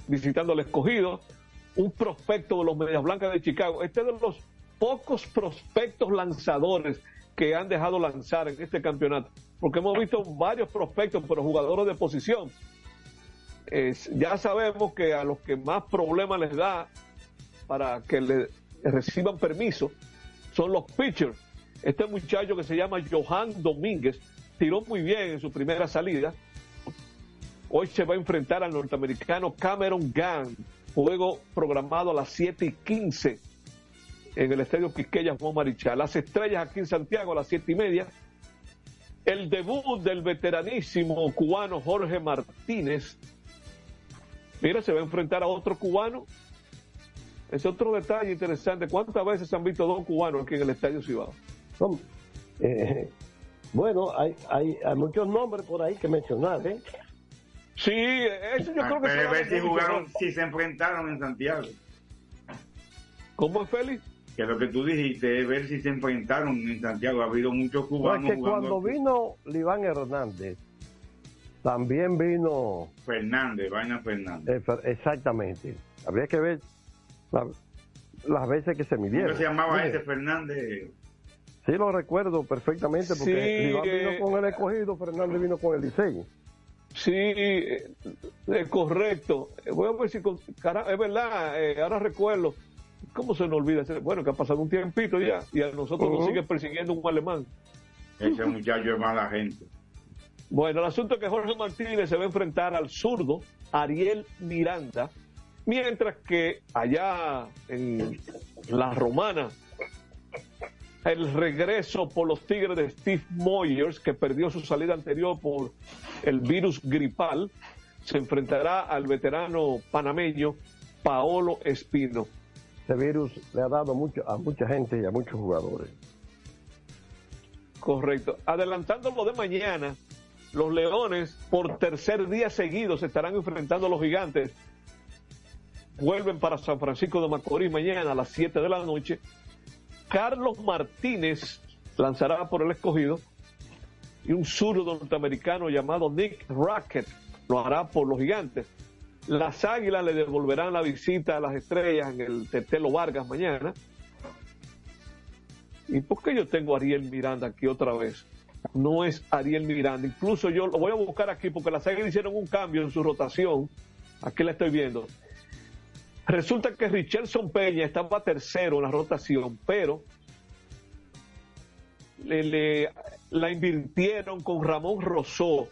visitando al escogido. Un prospecto de los Medias Blancas de Chicago. Este es de los pocos prospectos lanzadores que han dejado lanzar en este campeonato. Porque hemos visto varios prospectos, pero jugadores de posición. Ya sabemos que a los que más problemas les da para que le reciban permiso son los pitchers. Este muchacho que se llama Johan Domínguez tiró muy bien en su primera salida. Hoy se va a enfrentar al norteamericano Cameron Gunn, juego programado a las 7 y 15 en el Estadio Quisqueya Juan Marichal. Las estrellas aquí en Santiago a las 7 y media. El debut del veteranísimo cubano Jorge Martínez. Mira, se va a enfrentar a otro cubano. Es otro detalle interesante. ¿Cuántas veces se han visto dos cubanos aquí en el Estadio Cibao? Son Eh, bueno, hay, hay, hay muchos nombres por ahí que mencionar, ¿eh? Sí, eso yo creo que Pero se ver si jugaron, ¿no? si se enfrentaron en Santiago. ¿Cómo es, Félix? Que lo que tú dijiste es ver si se enfrentaron en Santiago. Ha habido muchos No, es cubanos que jugando. cuando vino Liván Hernández, también vino Fernández, Vaina Fernández. eh, Fer- exactamente. Habría que ver la- las veces que se midieron. ¿Cómo se llamaba ese Fernández? Sí, lo recuerdo perfectamente porque Sí, eh, vino con el escogido, Fernández vino con el diseño. Sí, eh, es correcto. Eh, Voy a ver si. con- cara- es verdad, eh, ahora recuerdo. ¿Cómo se nos olvida? Bueno, que ha pasado un tiempito ya y a nosotros nos sigue persiguiendo un alemán. Ese muchacho es mala gente. Bueno, el asunto es que Jorge Martínez se va a enfrentar al zurdo Ariel Miranda, mientras que allá en la Romana, el regreso por los Tigres de Steve Moyers, que perdió su salida anterior por el virus gripal, se enfrentará al veterano panameño Paolo Espino. Este virus le ha dado mucho a mucha gente y a muchos jugadores. Correcto. Adelantando lo de mañana, los Leones por tercer día seguido se estarán enfrentando a los Gigantes. Vuelven para San Francisco de Macorís mañana a las 7 de la noche. Carlos Martínez lanzará por el escogido y un zurdo norteamericano llamado Nick Rackett lo hará por los Gigantes. Las Águilas le devolverán la visita a las estrellas en el Tetelo Vargas mañana. ¿Y por qué yo tengo a Ariel Miranda aquí otra vez? No es Ariel Miranda. Incluso yo lo voy a buscar aquí porque las Águilas hicieron un cambio en su rotación. Aquí la estoy viendo. Resulta que Richardson Peña estaba tercero en la rotación, pero le, le- la invirtieron con Ramón Rosó.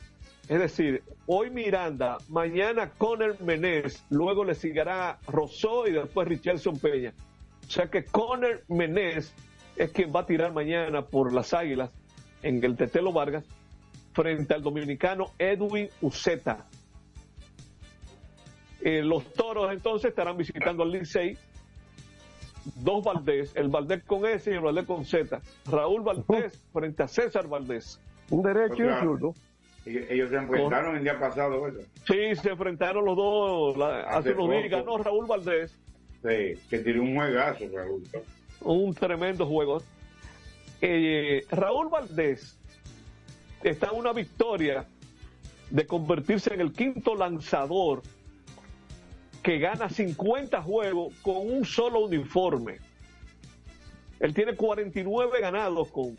Es decir, hoy Miranda, mañana Conner Menés, luego le seguirá Rosó y después Richardson Peña. O sea que Conner Menés es quien va a tirar mañana por las Águilas en el Tetelo Vargas frente al dominicano Edwin Uceta. Eh, los toros entonces estarán visitando al Licey. Dos Valdés, el Valdés con S y el Valdés con Z. Raúl Valdés frente a César Valdés. Un derecho y un zurdo. Ellos se enfrentaron el día pasado, ¿verdad? Sí, se enfrentaron los dos la- hace Hace unos días. Ganó Raúl Valdés. Sí, que tiró un juegazo, Raúl. un tremendo juego. Eh, Raúl Valdés está en una victoria de convertirse en el quinto lanzador que gana 50 juegos con un solo uniforme. Él tiene 49 ganados con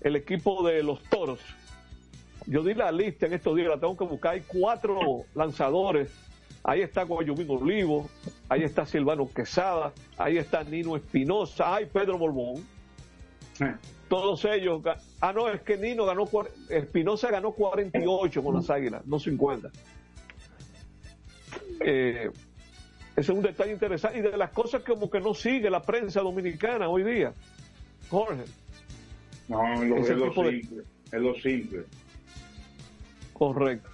el equipo de los Toros. Yo di la lista en estos días, la tengo que buscar. Hay cuatro lanzadores. Ahí está Guayumín Olivo, ahí está Silvano Quesada, ahí está Nino Espinosa, hay Pedro Borbón. Todos ellos. Ah, no, es que Nino ganó. Espinosa ganó 48 con las águilas, no 50. Eh, ese es un detalle interesante y de las cosas que como que no sigue la prensa dominicana hoy día. Jorge. No, es lo, Ese es lo tipo de- simple. Es lo simple. Correcto.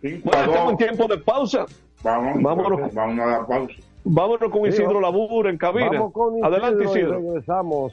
Cinco Bueno, estamos en tiempo de pausa. Vamos, Vámonos. vamos a dar pausa. Vámonos con Isidro Labur en cabina. Vamos con Isidro Adelante, y Isidro. regresamos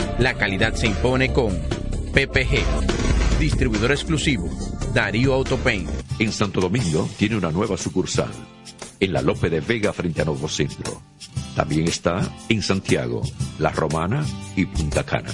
La calidad se impone con PPG, distribuidor exclusivo, Darío Autopain. En Santo Domingo tiene una nueva sucursal, en la Lope de Vega frente a Nuevo Centro. También está en Santiago, La Romana y Punta Cana.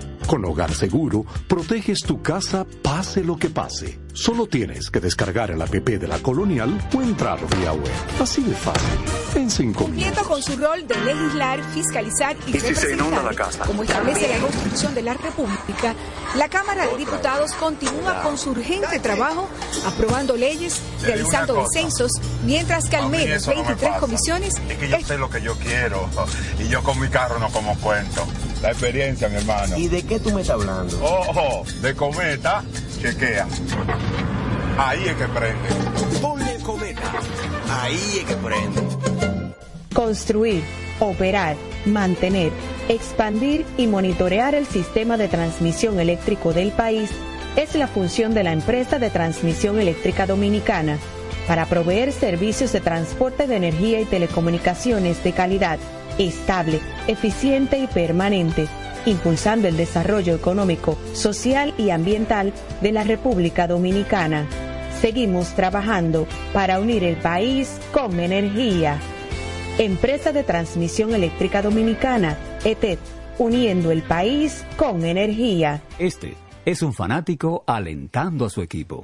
Con Hogar Seguro, proteges tu casa pase lo que pase. Solo tienes que descargar el app de la Colonial o entrar vía web. Así de fácil. En cinco Cumpliendo minutos. con su rol de legislar, fiscalizar y, ¿Y si se inunda representar, la casa? como establece la Constitución de la República, la Cámara de Diputados continúa con su urgente trabajo aprobando leyes, realizando descensos, mientras que al menos eso no me 23 pasa. comisiones Es que yo sé lo que yo quiero y yo con mi carro no como cuento. La experiencia, mi hermano. ¿Y de qué tú me estás hablando? Ojo, de cometa, chequea. Ahí es que prende. Ponle cometa. Ahí es que prende. Construir, operar, mantener, expandir y monitorear el sistema de transmisión eléctrico del país es la función de la empresa de transmisión eléctrica dominicana para proveer servicios de transporte de energía y telecomunicaciones de calidad, estable, eficiente y permanente, impulsando el desarrollo económico, social y ambiental de la República Dominicana. Seguimos trabajando para unir el país con energía. Empresa de Transmisión Eléctrica Dominicana, ETED, uniendo el país con energía. Este es un fanático alentando a su equipo.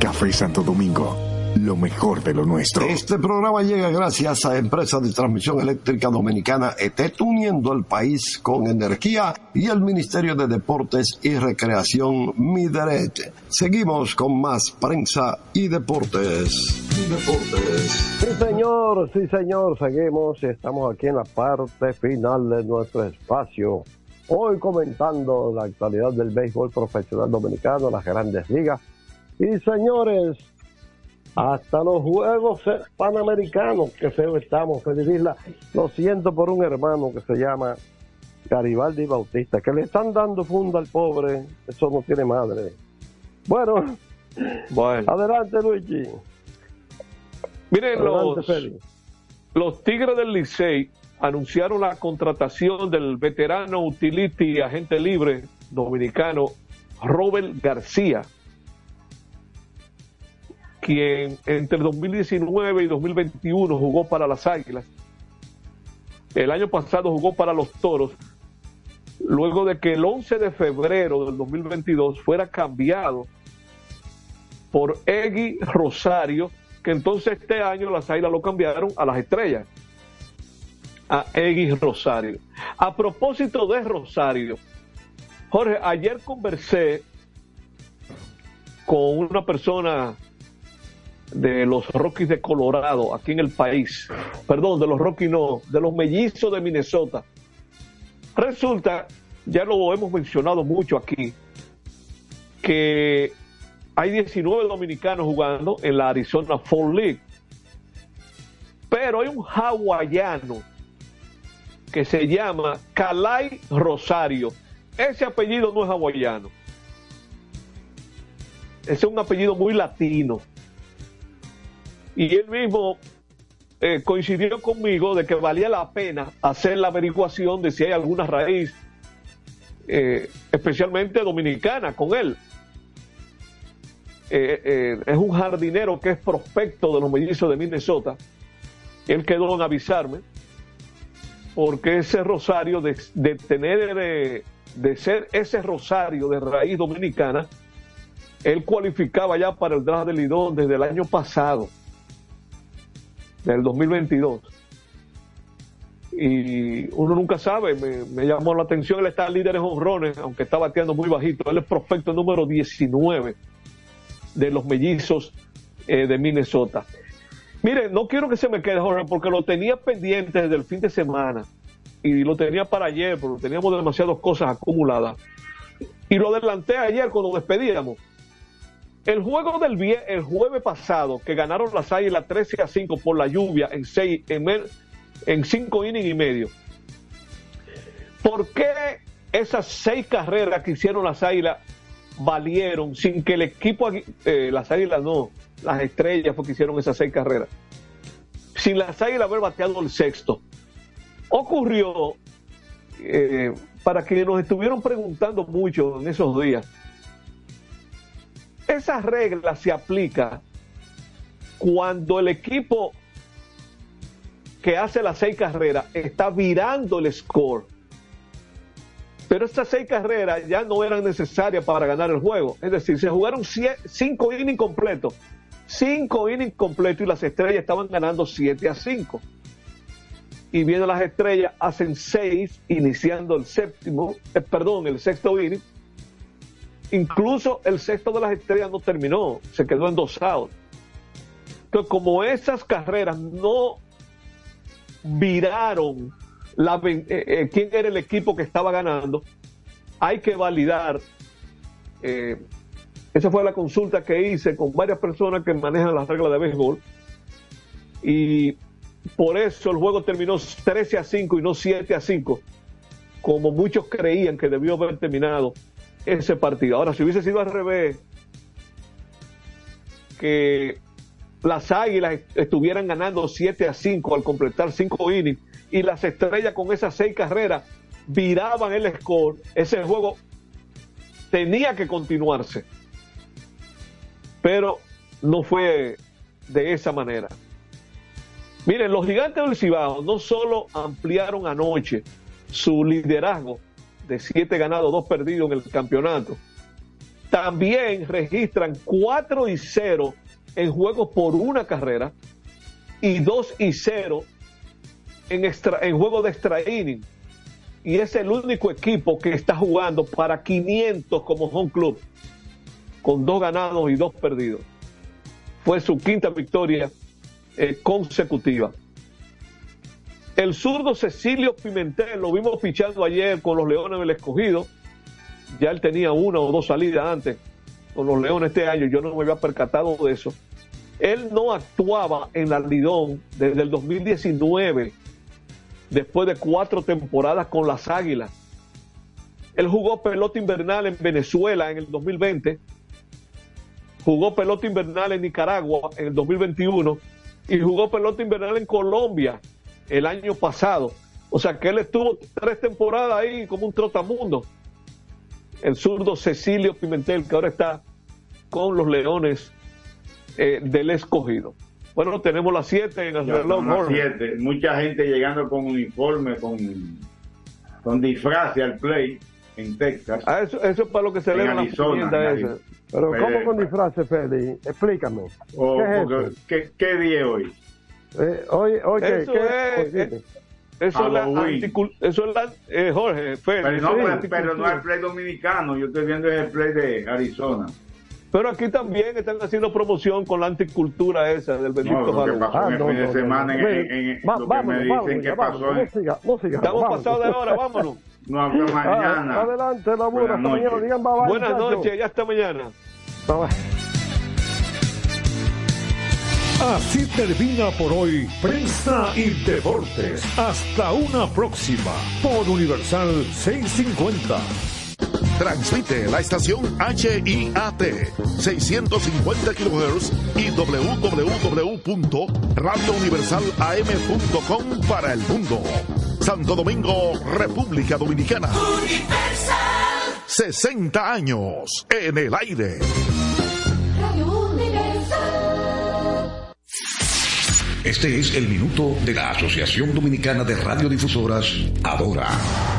Café Santo Domingo, lo mejor de lo nuestro. Este programa llega gracias a Empresa de Transmisión Eléctrica Dominicana ETET, uniendo el país con energía y el Ministerio de Deportes y Recreación Mideret. Seguimos con más prensa y deportes. Y deportes. Sí, señor, sí, señor, seguimos y estamos aquí en la parte final de nuestro espacio. Hoy comentando la actualidad del béisbol profesional dominicano, las grandes ligas. Y señores, hasta los Juegos Panamericanos que feo estamos, Feliz Isla. Lo siento por un hermano que se llama Garibaldi Bautista, que le están dando funda al pobre, eso no tiene madre. Bueno, Bueno, adelante Luigi. miren Adelante, los, los Tigres del Licey anunciaron la contratación del veterano utility agente libre dominicano Robert García, quien entre 2019 y 2021 jugó para las Águilas. El año pasado jugó para los Toros, luego de que el 11 de febrero del 2022 fuera cambiado por Eggy Rosario, que entonces este año las Águilas lo cambiaron a las Estrellas, a Eggy Rosario. A propósito de Rosario, Jorge, ayer conversé con una persona de los Rockies de Colorado, aquí en el país, perdón, de los Rockies no, de los mellizos de Minnesota. Resulta, ya lo hemos mencionado mucho aquí, que hay 19 dominicanos jugando en la Arizona Fall League, pero hay un hawaiano que se llama Calai Rosario. Ese apellido no es hawaiano. Ese es un apellido muy latino. Y él mismo eh, coincidió conmigo de que valía la pena hacer la averiguación de si hay alguna raíz, eh, especialmente dominicana, con él. Eh, es un jardinero que es prospecto de los mellizos de Minnesota. Él quedó en avisarme porque ese rosario de, de tener de, de ser ese rosario de raíz dominicana, él cualificaba ya para el draft del Lidón desde el año pasado, del 2022. Y uno nunca sabe, me, llamó la atención, él está líder en honrones, aunque está bateando muy bajito. Él es prospecto número 19 de los mellizos eh, de Minnesota. Mire, no quiero que se me quede, Jorge, porque lo tenía pendiente desde el fin de semana y lo tenía para ayer, porque teníamos demasiadas cosas acumuladas. Y lo adelanté ayer cuando despedíamos. El juego del vie- el jueves pasado, que ganaron las Águilas 13 a 5 por la lluvia en 6 en, 5 innings y medio. ¿Por qué esas seis carreras que hicieron las Águilas valieron sin que el equipo, eh, las Águilas no, las estrellas porque hicieron esas seis carreras? Sin las Águilas haber bateado el sexto. Ocurrió, eh, para quienes nos estuvieron preguntando mucho en esos días, esa regla se aplica cuando el equipo que hace las seis carreras está virando el score. Pero estas seis carreras ya no eran necesarias para ganar el juego. Es decir, se jugaron cinco innings completos. Cinco innings completos y las estrellas estaban ganando 7 a 5. Y vienen las estrellas, hacen seis, iniciando el séptimo, eh, perdón, el sexto inning. Incluso el sexto de las estrellas no terminó, se quedó en dos outs. Entonces, como esas carreras no viraron eh, eh, quién era el equipo que estaba ganando, hay que validar. eh, esa fue la consulta que hice con varias personas que manejan las reglas de béisbol. Y por eso el juego terminó 13 a 5 y no 7 a 5, como muchos creían que debió haber terminado ese partido. Ahora, si hubiese sido al revés, que las águilas est- estuvieran ganando 7 a 5 al completar 5 innings y las estrellas con esas 6 carreras viraban el score, ese juego tenía que continuarse. Pero no fue de esa manera. Miren, los gigantes del Cibao no solo ampliaron anoche su liderazgo de 7 ganados, 2 perdidos en el campeonato, también registran 4 y 0 en juegos por una carrera y 2 y 0 en, en juegos de extra inning. Y es el único equipo que está jugando para 500 como home club, con 2 ganados y 2 perdidos. Fue su quinta victoria eh, consecutiva. El zurdo Cecilio Pimentel lo vimos fichando ayer con los Leones del Escogido. Ya él tenía una o dos salidas antes con los Leones este año. Yo no me había percatado de eso. Él no actuaba en la Lidón desde el 2019, después de cuatro temporadas con las Águilas. Él jugó pelota invernal en Venezuela en el 2020, jugó pelota invernal en Nicaragua en el 2021 y jugó pelota invernal en Colombia el año pasado. O sea que él estuvo tres temporadas ahí como un trotamundo. El zurdo Cecilio Pimentel, que ahora está con los Leones eh, del Escogido. Bueno, tenemos las 7 en el reloj. siete. Mucha gente llegando con uniforme, con, con disfraz al play en Texas. Ah, eso, eso es para lo que se lee la en esa. Pero Pues, ¿cómo con disfraces, Feli? Explícame. o ¿Qué es porque-? ¿qué, qué día es hoy? Eh, oye, oye, Eso ¿qué? es, Oye, Eso es la eso es la, eh, Jorge, Félix, Pero no, pero, pero no es el play dominicano, yo estoy viendo el play de Arizona. Pero aquí también están haciendo promoción con la anticultura esa del bendito No, lo que en el fin de semana, en- en- en- Va- lo que vámonos, me dicen vámonos, que pasó vámonos, siga, siga, Estamos vámonos. pasados de hora, vámonos. (laughs) No, hasta mañana. Ah, adelante, la buena, hasta Buenas mañana, noches. digan bye bye. Buenas muchachos. noches, ya hasta mañana. Bye, bye. Así termina por hoy Prensa y Deportes. Hasta una próxima por Universal 650. Transmite la estación HIAT 650 kHz y www.radiouniversalam.com para el mundo. Santo Domingo, República Dominicana. 60 años en el aire. Este es el minuto de la Asociación Dominicana de Radiodifusoras, Adora.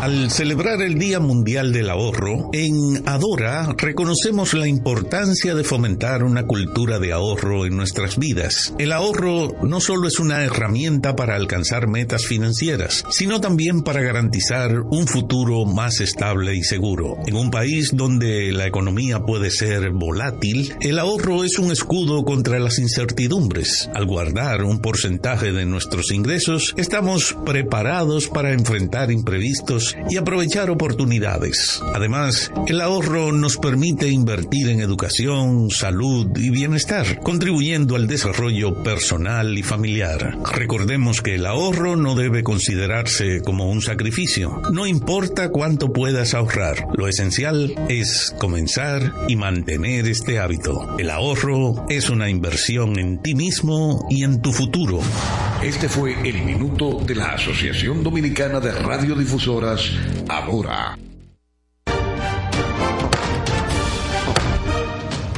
Al celebrar el Día Mundial del Ahorro, en Adora reconocemos la importancia de fomentar una cultura de ahorro en nuestras vidas. El ahorro no solo es una herramienta para alcanzar metas financieras, sino también para garantizar un futuro más estable y seguro. En un país donde la economía puede ser volátil, el ahorro es un escudo contra las incertidumbres. Al guardar un porcentaje de nuestros ingresos, estamos preparados para enfrentar imprevistos y aprovechar oportunidades. Además, el ahorro nos permite invertir en educación, salud y bienestar, contribuyendo al desarrollo personal y familiar. Recordemos que el ahorro no debe considerarse como un sacrificio. No importa cuánto puedas ahorrar, lo esencial es comenzar y mantener este hábito. El ahorro es una inversión en ti mismo y en tu futuro. Este fue el minuto de la Asociación Dominicana de Radiodifusoras, Adora.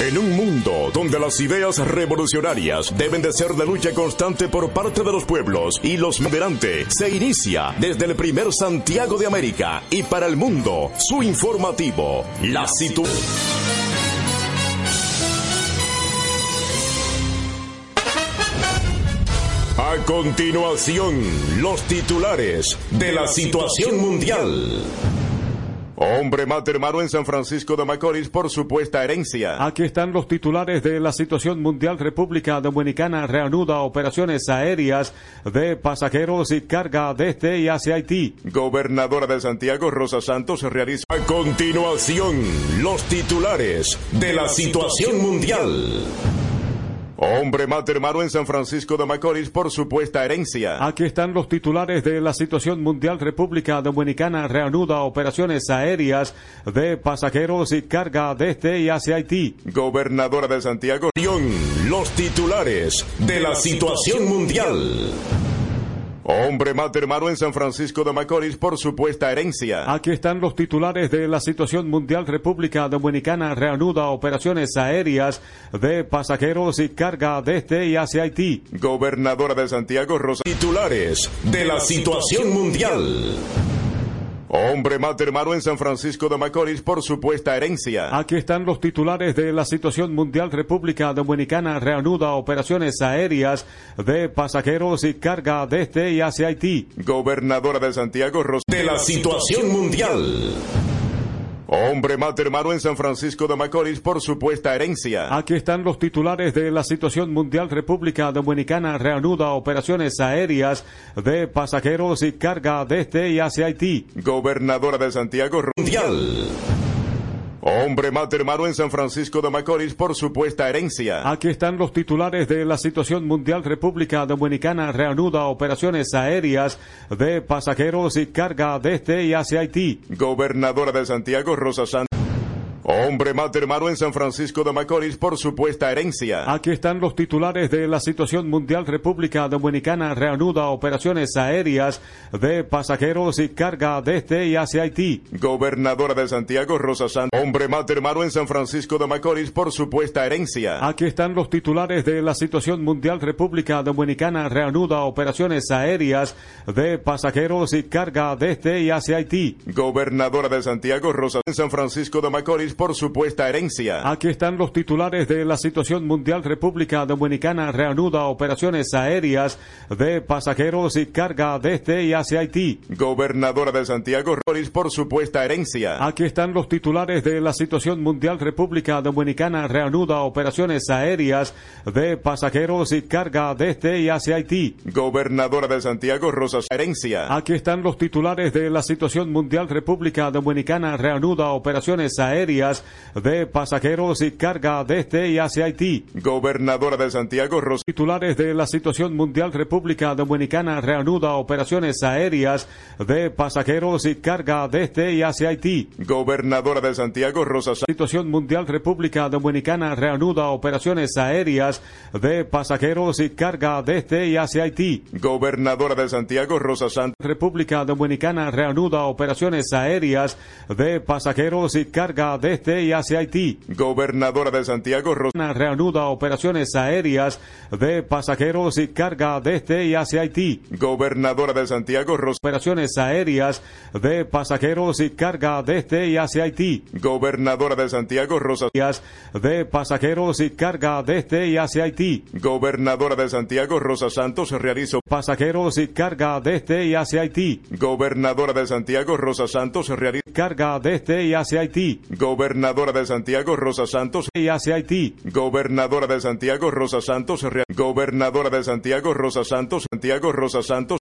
En un mundo donde las ideas revolucionarias deben de ser de lucha constante por parte de los pueblos y los moderantes, se inicia desde el primer Santiago de América y para el mundo su informativo, la situación. A continuación, los titulares de la situación mundial. Hombre mata hermano en San Francisco de Macorís por supuesta herencia. Aquí están los titulares de la situación mundial. República Dominicana reanuda operaciones aéreas de pasajeros y carga desde y hacia Haití. Gobernadora de Santiago, Rosa Santos, realiza. A continuación, los titulares de la situación mundial. Hombre mata hermano en San Francisco de Macorís por supuesta herencia. Aquí están los titulares de la situación mundial. República Dominicana reanuda operaciones aéreas de pasajeros y carga desde y hacia Haití. Gobernadora de Santiago, los titulares de la situación mundial. Hombre mata hermano en San Francisco de Macorís por supuesta herencia. Aquí están los titulares de la situación mundial. República Dominicana reanuda operaciones aéreas de pasajeros y carga desde y hacia Haití. Gobernadora de Santiago Rosa. Titulares de la situación mundial. Hombre mata hermano en San Francisco de Macorís por supuesta herencia. Aquí están los titulares de la situación mundial. República Dominicana reanuda operaciones aéreas de pasajeros y carga desde y hacia Haití. Gobernadora de Santiago Rosa. De la situación mundial. Hombre mata hermano en San Francisco de Macorís por supuesta herencia. Aquí están los titulares de la situación mundial. República Dominicana reanuda operaciones aéreas de pasajeros y carga desde y hacia Haití. Gobernadora de Santiago. Mundial. Hombre mata hermano en San Francisco de Macorís por supuesta herencia. Aquí están los titulares de la situación mundial. República Dominicana reanuda operaciones aéreas de pasajeros y carga desde y hacia Haití. Gobernadora de Santiago Rosa Santos. Hombre mata hermano en San Francisco de Macorís por supuesta herencia. Aquí están los titulares de la situación mundial. República Dominicana reanuda operaciones aéreas de pasajeros y carga desde y hacia Haití. Gobernadora de Santiago Rosa Santos. Hombre mata hermano en San Francisco de Macorís por supuesta herencia. Aquí están los titulares de la situación mundial. República Dominicana reanuda operaciones aéreas de pasajeros y carga desde y hacia Haití. Gobernadora de Santiago Rosa en San Francisco de Macorís por supuesta herencia. Aquí están los titulares de la situación mundial. República Dominicana reanuda operaciones aéreas de pasajeros y carga desde y hacia Haití. Gobernadora de Santiago Roris por supuesta herencia. Aquí están los titulares de la situación mundial. República Dominicana reanuda operaciones aéreas de pasajeros y carga desde y hacia Haití. Gobernadora de Santiago Rosas herencia. Aquí están los titulares de la situación mundial. República Dominicana reanuda operaciones aéreas de pasajeros y carga desde y hacia Haití. Gobernadora de Santiago Rosa. Titulares de la situación mundial. República Dominicana reanuda operaciones aéreas de pasajeros y carga desde y hacia Haití. Gobernadora de Santiago Rosa. Situación mundial. República Dominicana reanuda operaciones aéreas de pasajeros y carga desde y hacia Haití. Gobernadora de Santiago Rosa Santos. República Dominicana reanuda operaciones aéreas de pasajeros y carga desde y hacia Haití. Gobernadora de Santiago Rosa. Reanuda operaciones aéreas de pasajeros y carga desde y hacia Haití. Gobernadora de Santiago Rosa. Operaciones aéreas de pasajeros y carga desde y hacia Haití. Gobernadora de Santiago Rosa. De pasajeros y carga desde y hacia Haití. Gobernadora de Santiago Rosa Santos realizó pasajeros y carga desde y hacia Haití. Gobernadora de Santiago Rosa Santos realizó carga desde y hacia Haití. Gobernadora de Santiago Rosa Santos. Y hacia Haití. Gobernadora de Santiago Rosa Santos. Gobernadora de Santiago Rosa Santos. Santiago Rosa Santos